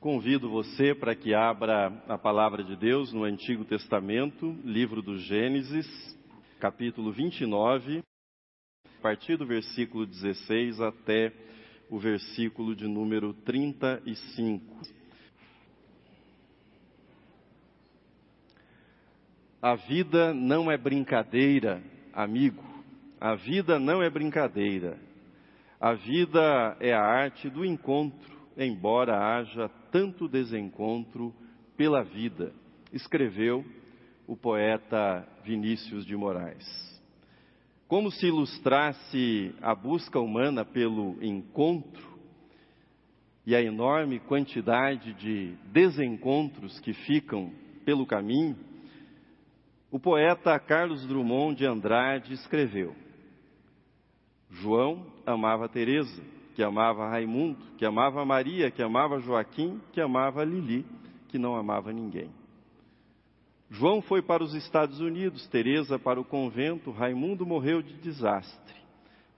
Convido você para que abra a palavra de Deus no Antigo Testamento, livro do Gênesis, capítulo 29, a partir do versículo 16 até o versículo de número 35. A vida não é brincadeira, amigo. A vida não é brincadeira. A vida é a arte do encontro, embora haja tanto desencontro pela vida, escreveu o poeta Vinícius de Moraes. Como se ilustrasse a busca humana pelo encontro e a enorme quantidade de desencontros que ficam pelo caminho, o poeta Carlos Drummond de Andrade escreveu: João amava Teresa, que amava Raimundo, que amava Maria, que amava Joaquim, que amava Lili, que não amava ninguém. João foi para os Estados Unidos, Teresa para o convento, Raimundo morreu de desastre.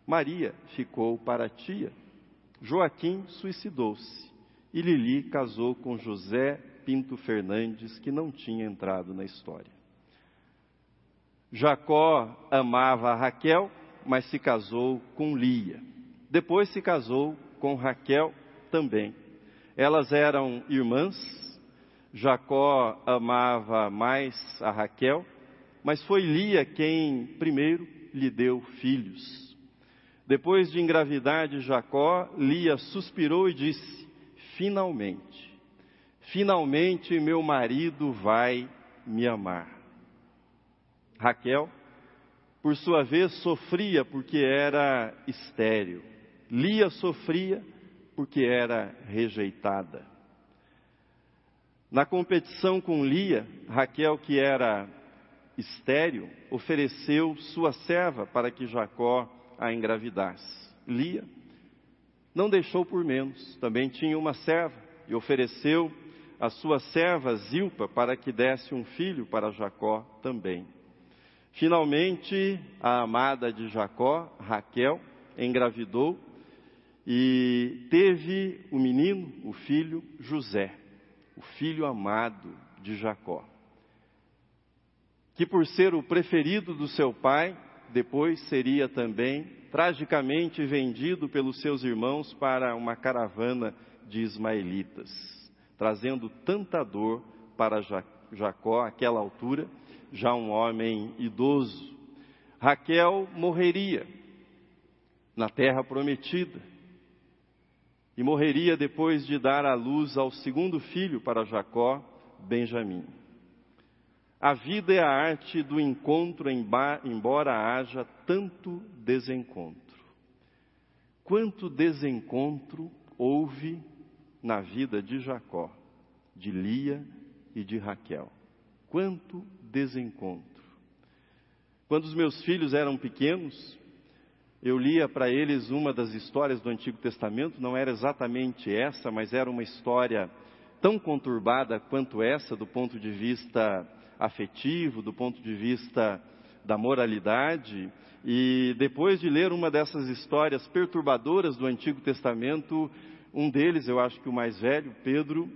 Maria ficou para a tia. Joaquim suicidou-se e Lili casou com José Pinto Fernandes, que não tinha entrado na história. Jacó amava Raquel, mas se casou com Lia. Depois se casou com Raquel também. Elas eram irmãs. Jacó amava mais a Raquel, mas foi Lia quem primeiro lhe deu filhos. Depois de engravidar de Jacó, Lia suspirou e disse: Finalmente, finalmente meu marido vai me amar. Raquel, por sua vez, sofria porque era estéril. Lia sofria porque era rejeitada. Na competição com Lia, Raquel, que era estéril, ofereceu sua serva para que Jacó a engravidasse. Lia não deixou por menos, também tinha uma serva e ofereceu a sua serva Zilpa para que desse um filho para Jacó também. Finalmente, a amada de Jacó, Raquel, engravidou e teve o menino, o filho José, o filho amado de Jacó, que por ser o preferido do seu pai, depois seria também tragicamente vendido pelos seus irmãos para uma caravana de ismaelitas, trazendo tanta dor para Jacó àquela altura já um homem idoso. Raquel morreria na terra prometida e morreria depois de dar à luz ao segundo filho para Jacó, Benjamim. A vida é a arte do encontro, embora haja tanto desencontro. Quanto desencontro houve na vida de Jacó, de Lia e de Raquel? Quanto desencontro. Quando os meus filhos eram pequenos, eu lia para eles uma das histórias do Antigo Testamento, não era exatamente essa, mas era uma história tão conturbada quanto essa, do ponto de vista afetivo, do ponto de vista da moralidade. E depois de ler uma dessas histórias perturbadoras do Antigo Testamento, um deles, eu acho que o mais velho, Pedro,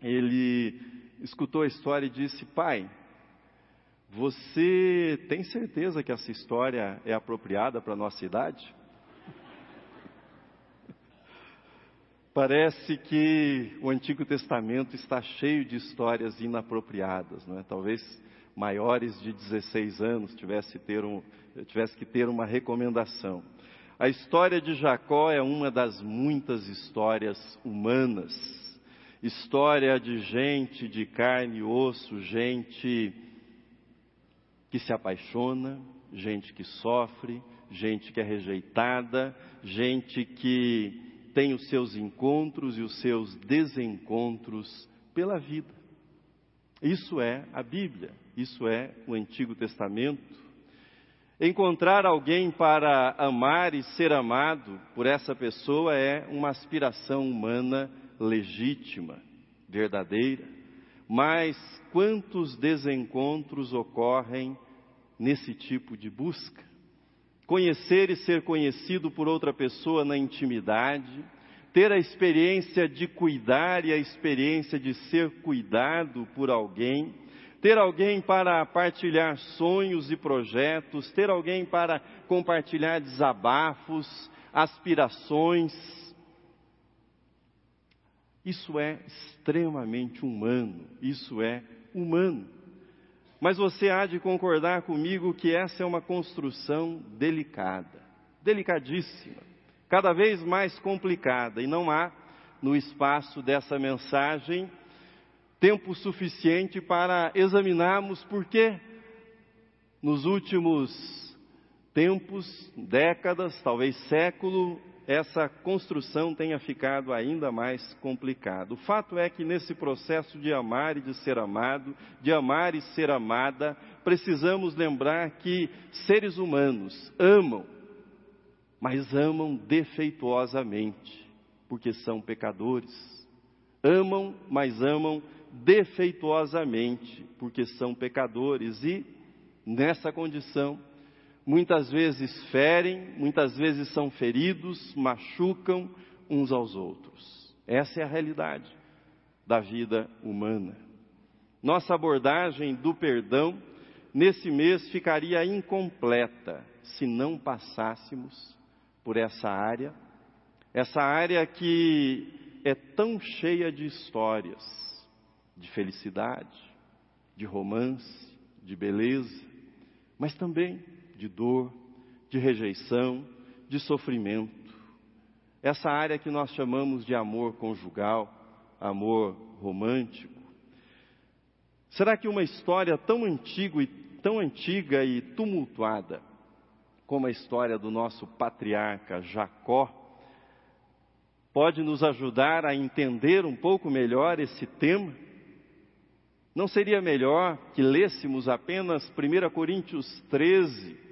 ele escutou a história e disse: Pai, você tem certeza que essa história é apropriada para a nossa idade? Parece que o Antigo Testamento está cheio de histórias inapropriadas, não é? Talvez maiores de 16 anos tivesse, ter um, tivesse que ter uma recomendação. A história de Jacó é uma das muitas histórias humanas, história de gente de carne e osso, gente que se apaixona, gente que sofre, gente que é rejeitada, gente que tem os seus encontros e os seus desencontros pela vida. Isso é a Bíblia, isso é o Antigo Testamento. Encontrar alguém para amar e ser amado por essa pessoa é uma aspiração humana legítima, verdadeira. Mas quantos desencontros ocorrem nesse tipo de busca? Conhecer e ser conhecido por outra pessoa na intimidade, ter a experiência de cuidar e a experiência de ser cuidado por alguém, ter alguém para partilhar sonhos e projetos, ter alguém para compartilhar desabafos, aspirações. Isso é extremamente humano, isso é humano. Mas você há de concordar comigo que essa é uma construção delicada, delicadíssima, cada vez mais complicada, e não há no espaço dessa mensagem tempo suficiente para examinarmos por que nos últimos tempos, décadas, talvez século, essa construção tenha ficado ainda mais complicada. O fato é que nesse processo de amar e de ser amado, de amar e ser amada, precisamos lembrar que seres humanos amam, mas amam defeituosamente, porque são pecadores. Amam, mas amam defeituosamente, porque são pecadores e, nessa condição, muitas vezes ferem, muitas vezes são feridos, machucam uns aos outros. Essa é a realidade da vida humana. Nossa abordagem do perdão nesse mês ficaria incompleta se não passássemos por essa área, essa área que é tão cheia de histórias, de felicidade, de romance, de beleza, mas também de dor, de rejeição, de sofrimento. Essa área que nós chamamos de amor conjugal, amor romântico. Será que uma história tão antiga e tão antiga e tumultuada como a história do nosso patriarca Jacó pode nos ajudar a entender um pouco melhor esse tema? Não seria melhor que lêssemos apenas 1 Coríntios 13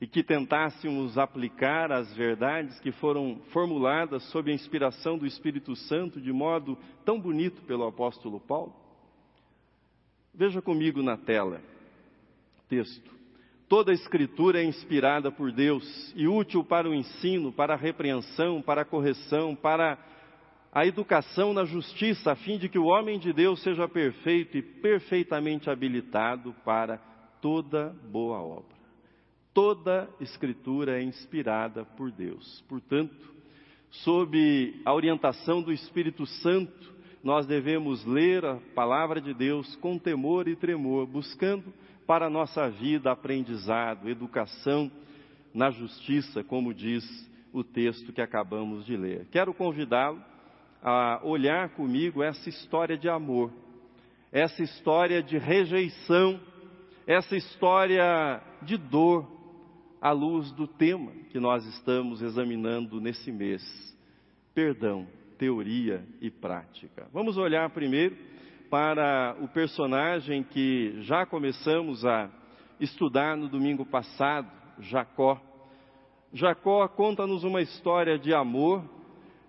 e que tentássemos aplicar as verdades que foram formuladas sob a inspiração do Espírito Santo de modo tão bonito pelo apóstolo Paulo? Veja comigo na tela, texto. Toda a Escritura é inspirada por Deus e útil para o ensino, para a repreensão, para a correção, para a educação na justiça, a fim de que o homem de Deus seja perfeito e perfeitamente habilitado para toda boa obra. Toda escritura é inspirada por Deus. Portanto, sob a orientação do Espírito Santo, nós devemos ler a palavra de Deus com temor e tremor, buscando para a nossa vida aprendizado, educação na justiça, como diz o texto que acabamos de ler. Quero convidá-lo a olhar comigo essa história de amor, essa história de rejeição, essa história de dor, à luz do tema que nós estamos examinando nesse mês: perdão, teoria e prática. Vamos olhar primeiro para o personagem que já começamos a estudar no domingo passado, Jacó. Jacó conta-nos uma história de amor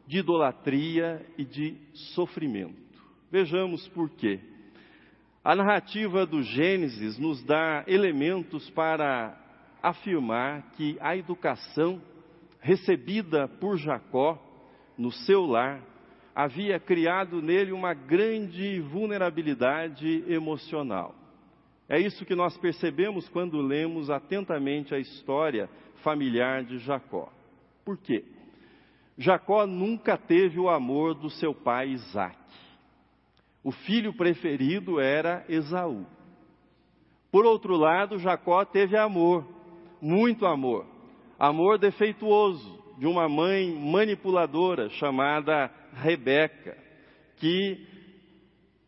de idolatria e de sofrimento. Vejamos por quê. A narrativa do Gênesis nos dá elementos para afirmar que a educação recebida por Jacó no seu lar havia criado nele uma grande vulnerabilidade emocional. É isso que nós percebemos quando lemos atentamente a história familiar de Jacó. Por quê? Jacó nunca teve o amor do seu pai Isaac. O filho preferido era Esaú. Por outro lado, Jacó teve amor, muito amor. Amor defeituoso de uma mãe manipuladora chamada Rebeca, que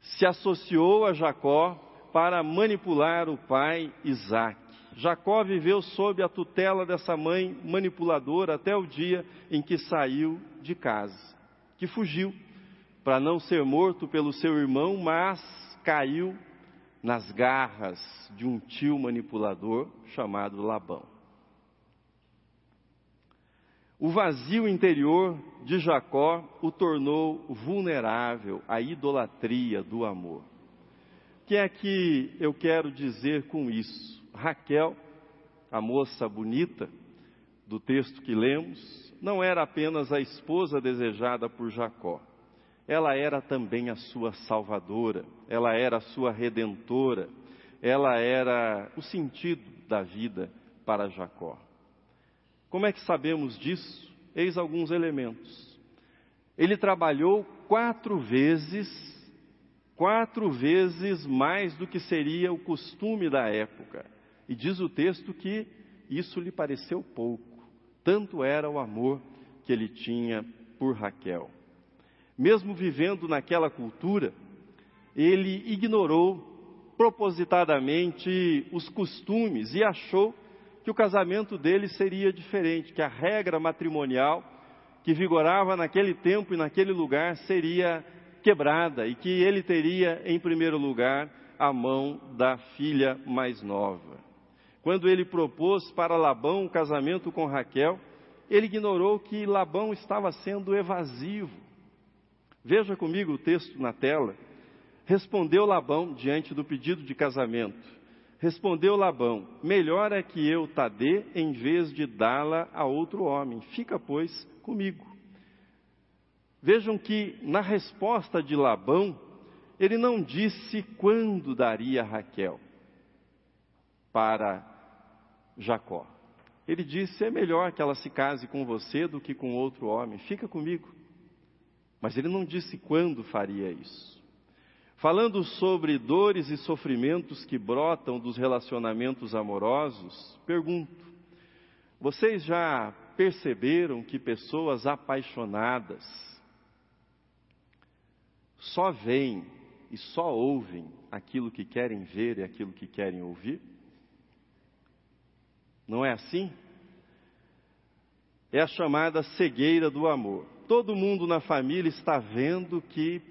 se associou a Jacó para manipular o pai Isaac. Jacó viveu sob a tutela dessa mãe manipuladora até o dia em que saiu de casa, que fugiu para não ser morto pelo seu irmão, mas caiu nas garras de um tio manipulador chamado Labão. O vazio interior de Jacó o tornou vulnerável à idolatria do amor. O que é que eu quero dizer com isso? Raquel, a moça bonita do texto que lemos, não era apenas a esposa desejada por Jacó, ela era também a sua salvadora, ela era a sua redentora, ela era o sentido da vida para Jacó. Como é que sabemos disso? Eis alguns elementos. Ele trabalhou quatro vezes, quatro vezes mais do que seria o costume da época. E diz o texto que isso lhe pareceu pouco, tanto era o amor que ele tinha por Raquel. Mesmo vivendo naquela cultura, ele ignorou propositadamente os costumes e achou que o casamento dele seria diferente, que a regra matrimonial que vigorava naquele tempo e naquele lugar seria quebrada e que ele teria, em primeiro lugar, a mão da filha mais nova. Quando ele propôs para Labão o casamento com Raquel, ele ignorou que Labão estava sendo evasivo. Veja comigo o texto na tela. Respondeu Labão diante do pedido de casamento. Respondeu Labão: Melhor é que eu ta dê em vez de dá-la a outro homem. Fica, pois, comigo. Vejam que na resposta de Labão, ele não disse quando daria Raquel para Jacó. Ele disse: É melhor que ela se case com você do que com outro homem, fica comigo. Mas ele não disse quando faria isso. Falando sobre dores e sofrimentos que brotam dos relacionamentos amorosos, pergunto: vocês já perceberam que pessoas apaixonadas só veem e só ouvem aquilo que querem ver e aquilo que querem ouvir? Não é assim? É a chamada cegueira do amor. Todo mundo na família está vendo que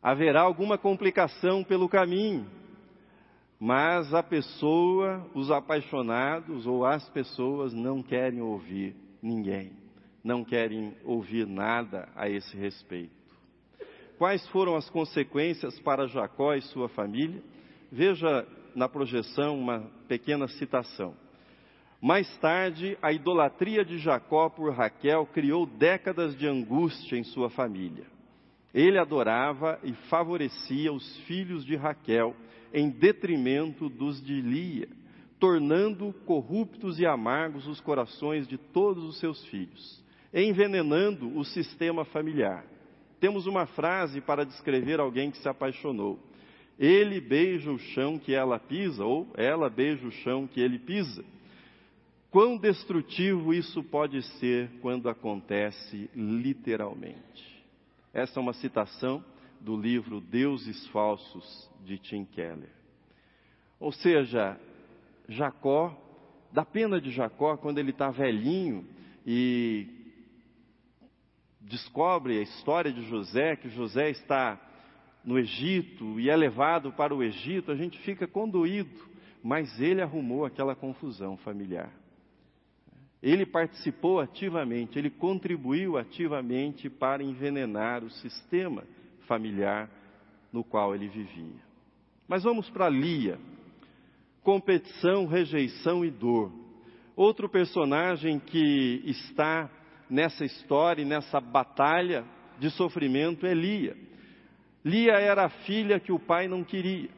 haverá alguma complicação pelo caminho, mas a pessoa, os apaixonados ou as pessoas não querem ouvir ninguém, não querem ouvir nada a esse respeito. Quais foram as consequências para Jacó e sua família? Veja na projeção uma pequena citação. Mais tarde, a idolatria de Jacó por Raquel criou décadas de angústia em sua família. Ele adorava e favorecia os filhos de Raquel em detrimento dos de Lia, tornando corruptos e amargos os corações de todos os seus filhos, envenenando o sistema familiar. Temos uma frase para descrever alguém que se apaixonou. Ele beija o chão que ela pisa, ou ela beija o chão que ele pisa. Quão destrutivo isso pode ser quando acontece literalmente. Essa é uma citação do livro Deuses Falsos de Tim Keller. Ou seja, Jacó, da pena de Jacó, quando ele está velhinho e descobre a história de José, que José está no Egito e é levado para o Egito, a gente fica condoído, mas ele arrumou aquela confusão familiar. Ele participou ativamente, ele contribuiu ativamente para envenenar o sistema familiar no qual ele vivia. Mas vamos para Lia. Competição, rejeição e dor. Outro personagem que está nessa história e nessa batalha de sofrimento é Lia. Lia era a filha que o pai não queria.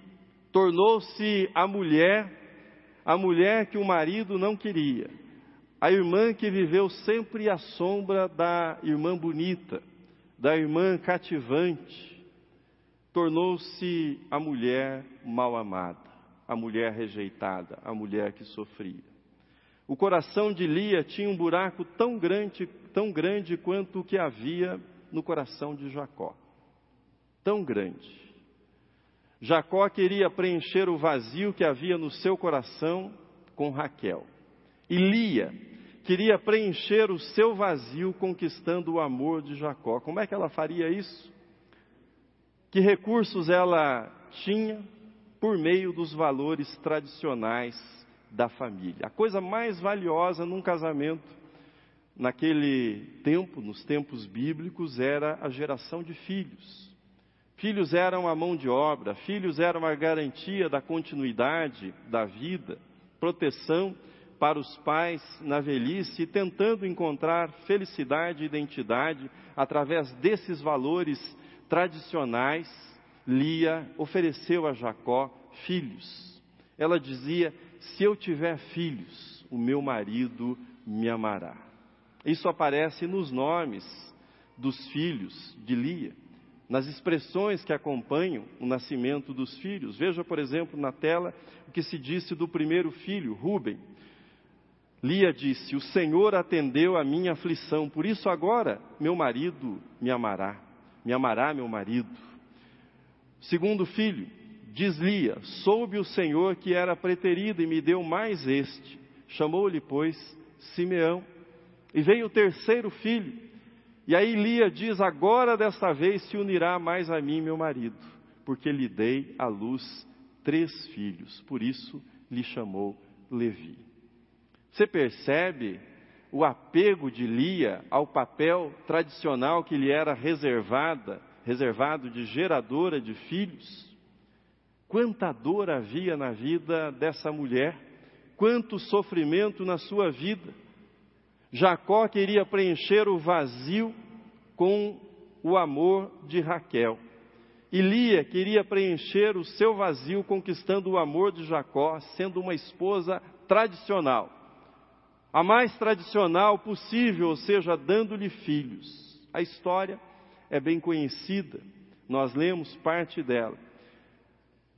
Tornou-se a mulher, a mulher que o marido não queria. A irmã que viveu sempre à sombra da irmã bonita, da irmã cativante. Tornou-se a mulher mal amada, a mulher rejeitada, a mulher que sofria. O coração de Lia tinha um buraco tão grande, tão grande quanto o que havia no coração de Jacó tão grande. Jacó queria preencher o vazio que havia no seu coração com Raquel. E Lia queria preencher o seu vazio conquistando o amor de Jacó. Como é que ela faria isso? Que recursos ela tinha por meio dos valores tradicionais da família? A coisa mais valiosa num casamento naquele tempo, nos tempos bíblicos, era a geração de filhos. Filhos eram a mão de obra, filhos eram a garantia da continuidade da vida, proteção para os pais na velhice, tentando encontrar felicidade e identidade através desses valores tradicionais, Lia ofereceu a Jacó filhos. Ela dizia: Se eu tiver filhos, o meu marido me amará. Isso aparece nos nomes dos filhos de Lia, nas expressões que acompanham o nascimento dos filhos. Veja, por exemplo, na tela o que se disse do primeiro filho, Ruben. Lia disse: O Senhor atendeu a minha aflição, por isso agora meu marido me amará, me amará meu marido. Segundo filho, diz Lia: Soube o Senhor que era preterido e me deu mais este. Chamou-lhe, pois, Simeão. E veio o terceiro filho. E aí Lia diz: Agora desta vez se unirá mais a mim, meu marido, porque lhe dei à luz três filhos. Por isso lhe chamou Levi. Você percebe o apego de Lia ao papel tradicional que lhe era reservada, reservado de geradora de filhos? Quanta dor havia na vida dessa mulher, quanto sofrimento na sua vida. Jacó queria preencher o vazio com o amor de Raquel. E Lia queria preencher o seu vazio conquistando o amor de Jacó, sendo uma esposa tradicional. A mais tradicional possível, ou seja, dando-lhe filhos. A história é bem conhecida, nós lemos parte dela.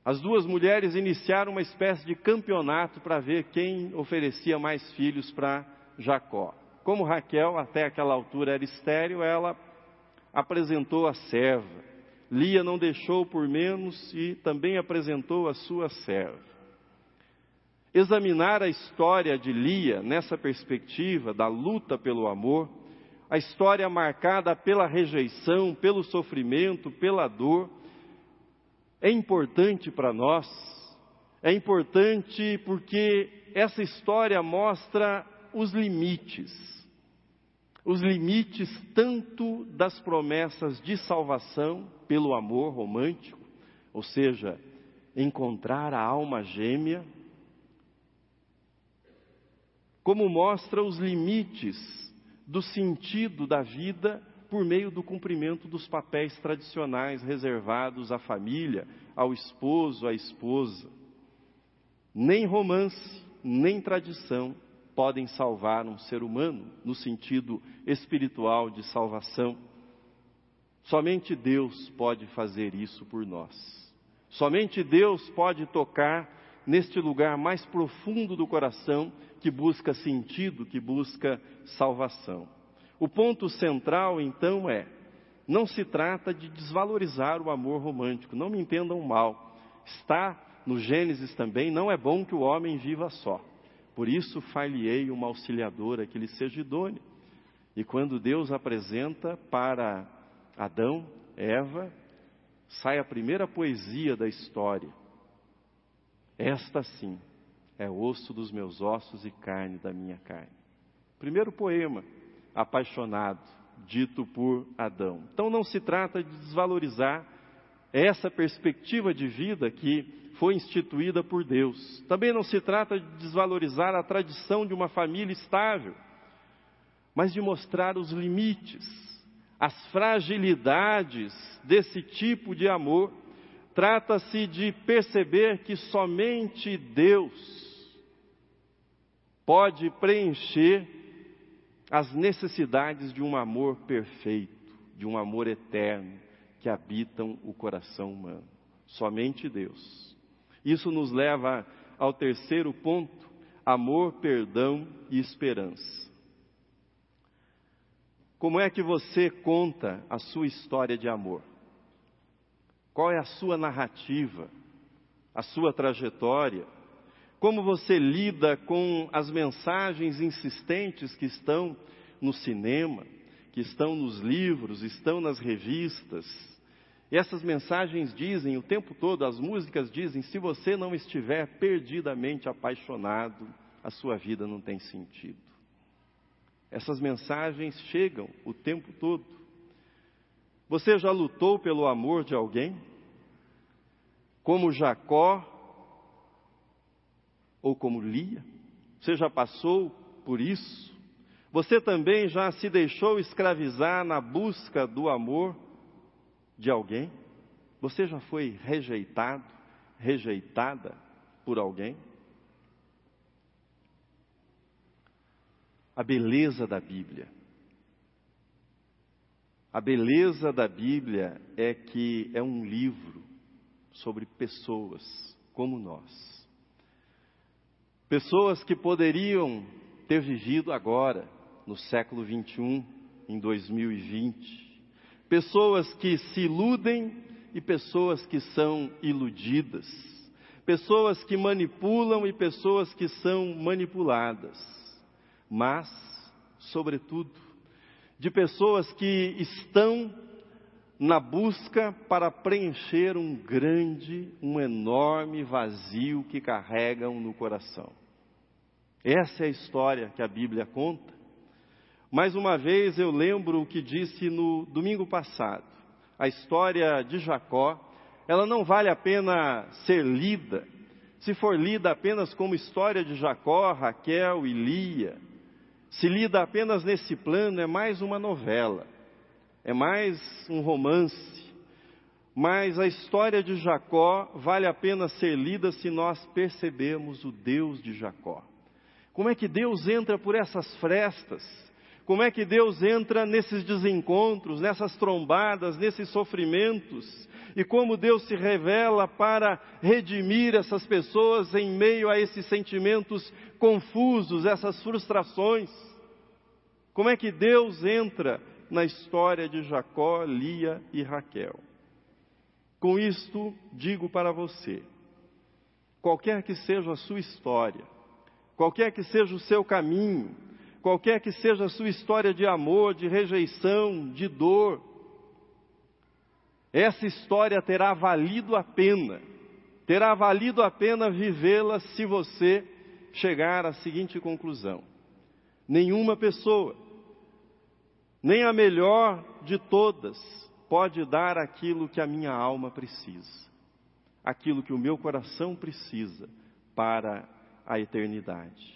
As duas mulheres iniciaram uma espécie de campeonato para ver quem oferecia mais filhos para Jacó. Como Raquel, até aquela altura, era estéril, ela apresentou a serva. Lia não deixou por menos e também apresentou a sua serva. Examinar a história de Lia nessa perspectiva da luta pelo amor, a história marcada pela rejeição, pelo sofrimento, pela dor, é importante para nós. É importante porque essa história mostra os limites os limites tanto das promessas de salvação pelo amor romântico, ou seja, encontrar a alma gêmea, como mostra os limites do sentido da vida por meio do cumprimento dos papéis tradicionais reservados à família, ao esposo, à esposa. Nem romance, nem tradição podem salvar um ser humano no sentido espiritual de salvação. Somente Deus pode fazer isso por nós. Somente Deus pode tocar neste lugar mais profundo do coração que busca sentido, que busca salvação. O ponto central, então, é: não se trata de desvalorizar o amor romântico, não me entendam mal. Está no Gênesis também, não é bom que o homem viva só. Por isso falhei uma auxiliadora que lhe seja idônea. E quando Deus apresenta para Adão, Eva, sai a primeira poesia da história. Esta sim é osso dos meus ossos e carne da minha carne. Primeiro poema apaixonado, dito por Adão. Então não se trata de desvalorizar essa perspectiva de vida que foi instituída por Deus. Também não se trata de desvalorizar a tradição de uma família estável, mas de mostrar os limites, as fragilidades desse tipo de amor. Trata-se de perceber que somente Deus pode preencher as necessidades de um amor perfeito, de um amor eterno que habitam o coração humano. Somente Deus. Isso nos leva ao terceiro ponto: amor, perdão e esperança. Como é que você conta a sua história de amor? Qual é a sua narrativa, a sua trajetória? Como você lida com as mensagens insistentes que estão no cinema, que estão nos livros, estão nas revistas, e essas mensagens dizem o tempo todo, as músicas dizem: se você não estiver perdidamente apaixonado, a sua vida não tem sentido. Essas mensagens chegam o tempo todo. Você já lutou pelo amor de alguém? Como Jacó ou como Lia? Você já passou por isso? Você também já se deixou escravizar na busca do amor de alguém? Você já foi rejeitado, rejeitada por alguém? A beleza da Bíblia. A beleza da Bíblia é que é um livro sobre pessoas como nós. Pessoas que poderiam ter vivido agora, no século 21, em 2020. Pessoas que se iludem e pessoas que são iludidas. Pessoas que manipulam e pessoas que são manipuladas. Mas, sobretudo, de pessoas que estão na busca para preencher um grande, um enorme vazio que carregam no coração. Essa é a história que a Bíblia conta. Mais uma vez eu lembro o que disse no domingo passado. A história de Jacó, ela não vale a pena ser lida, se for lida apenas como história de Jacó, Raquel e Lia. Se lida apenas nesse plano, é mais uma novela é mais um romance. Mas a história de Jacó vale a pena ser lida se nós percebemos o Deus de Jacó. Como é que Deus entra por essas frestas? Como é que Deus entra nesses desencontros, nessas trombadas, nesses sofrimentos? E como Deus se revela para redimir essas pessoas em meio a esses sentimentos confusos, essas frustrações? Como é que Deus entra na história de Jacó, Lia e Raquel. Com isto, digo para você: qualquer que seja a sua história, qualquer que seja o seu caminho, qualquer que seja a sua história de amor, de rejeição, de dor, essa história terá valido a pena, terá valido a pena vivê-la se você chegar à seguinte conclusão: nenhuma pessoa, nem a melhor de todas pode dar aquilo que a minha alma precisa, aquilo que o meu coração precisa para a eternidade.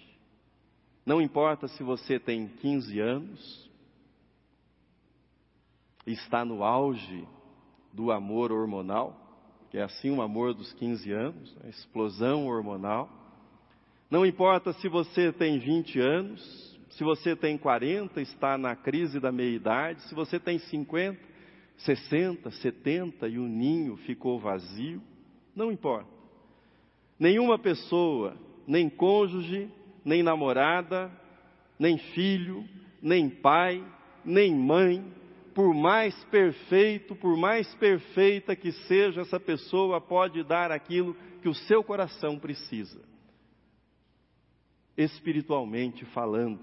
Não importa se você tem 15 anos, está no auge do amor hormonal, que é assim o amor dos 15 anos, a explosão hormonal. Não importa se você tem 20 anos, se você tem 40, está na crise da meia-idade. Se você tem 50, 60, 70 e o ninho ficou vazio, não importa. Nenhuma pessoa, nem cônjuge, nem namorada, nem filho, nem pai, nem mãe, por mais perfeito, por mais perfeita que seja essa pessoa, pode dar aquilo que o seu coração precisa. Espiritualmente falando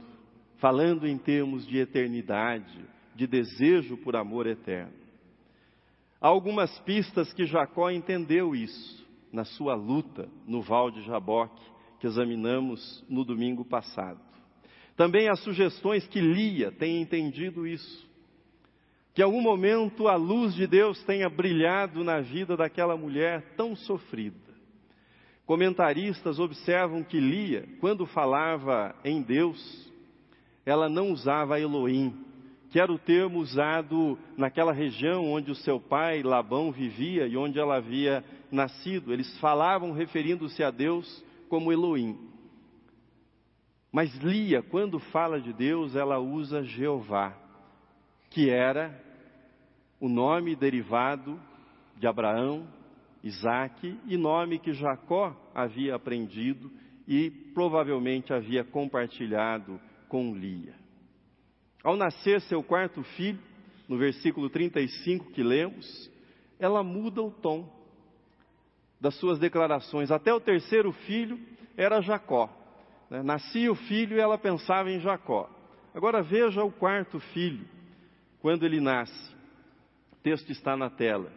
falando em termos de eternidade, de desejo por amor eterno. Há algumas pistas que Jacó entendeu isso na sua luta no Val de Jaboque, que examinamos no domingo passado. Também há sugestões que Lia tem entendido isso. Que algum momento a luz de Deus tenha brilhado na vida daquela mulher tão sofrida. Comentaristas observam que Lia, quando falava em Deus, ela não usava Elohim, que era o termo usado naquela região onde o seu pai Labão vivia e onde ela havia nascido. Eles falavam referindo-se a Deus como Elohim. Mas Lia, quando fala de Deus, ela usa Jeová, que era o nome derivado de Abraão, Isaac e nome que Jacó havia aprendido e provavelmente havia compartilhado com Lia. Ao nascer seu quarto filho, no versículo 35 que lemos, ela muda o tom das suas declarações. Até o terceiro filho era Jacó. Né? Nascia o filho e ela pensava em Jacó. Agora veja o quarto filho, quando ele nasce. O texto está na tela.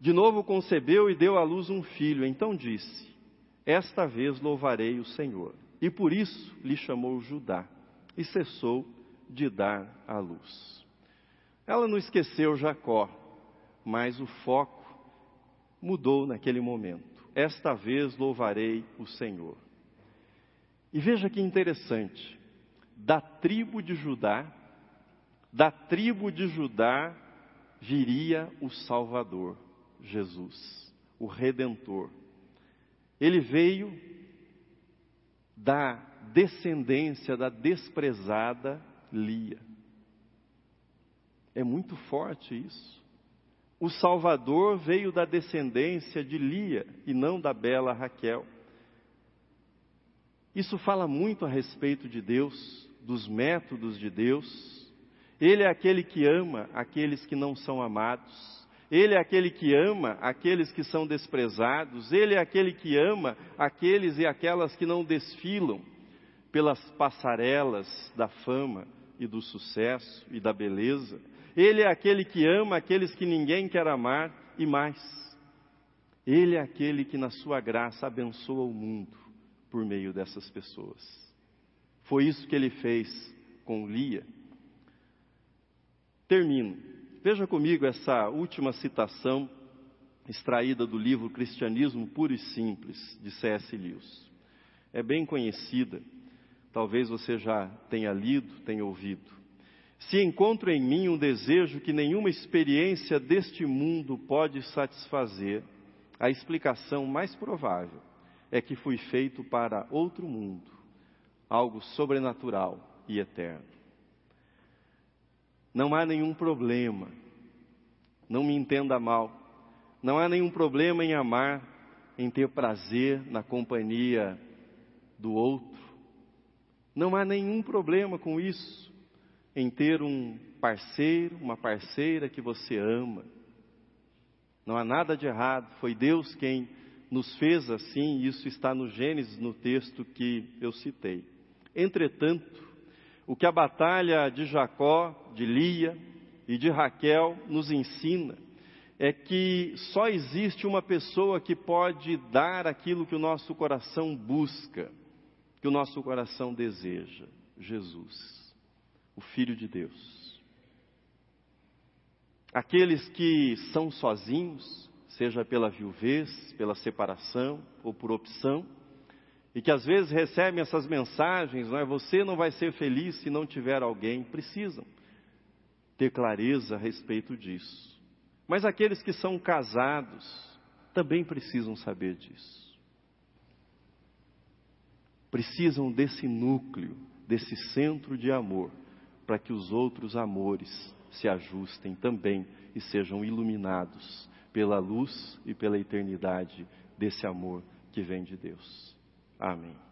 De novo concebeu e deu à luz um filho. Então disse: Esta vez louvarei o Senhor e por isso lhe chamou Judá e cessou de dar à luz. Ela não esqueceu Jacó, mas o foco mudou naquele momento. Esta vez louvarei o Senhor. E veja que interessante, da tribo de Judá, da tribo de Judá viria o Salvador, Jesus, o Redentor. Ele veio da descendência da desprezada Lia. É muito forte isso. O Salvador veio da descendência de Lia e não da bela Raquel. Isso fala muito a respeito de Deus, dos métodos de Deus. Ele é aquele que ama aqueles que não são amados. Ele é aquele que ama aqueles que são desprezados, Ele é aquele que ama aqueles e aquelas que não desfilam pelas passarelas da fama e do sucesso e da beleza. Ele é aquele que ama aqueles que ninguém quer amar e mais. Ele é aquele que, na sua graça, abençoa o mundo por meio dessas pessoas. Foi isso que ele fez com Lia. Termino. Veja comigo essa última citação extraída do livro Cristianismo Puro e Simples, de C.S. Lewis. É bem conhecida, talvez você já tenha lido, tenha ouvido. Se encontro em mim um desejo que nenhuma experiência deste mundo pode satisfazer, a explicação mais provável é que fui feito para outro mundo, algo sobrenatural e eterno. Não há nenhum problema, não me entenda mal, não há nenhum problema em amar, em ter prazer na companhia do outro. Não há nenhum problema com isso, em ter um parceiro, uma parceira que você ama. Não há nada de errado, foi Deus quem nos fez assim, isso está no Gênesis, no texto que eu citei. Entretanto, o que a batalha de Jacó, de Lia e de Raquel nos ensina é que só existe uma pessoa que pode dar aquilo que o nosso coração busca, que o nosso coração deseja: Jesus, o Filho de Deus. Aqueles que são sozinhos, seja pela viuvez, pela separação ou por opção, e que às vezes recebem essas mensagens, não é? Você não vai ser feliz se não tiver alguém. Precisam ter clareza a respeito disso. Mas aqueles que são casados também precisam saber disso. Precisam desse núcleo, desse centro de amor, para que os outros amores se ajustem também e sejam iluminados pela luz e pela eternidade desse amor que vem de Deus. Amen.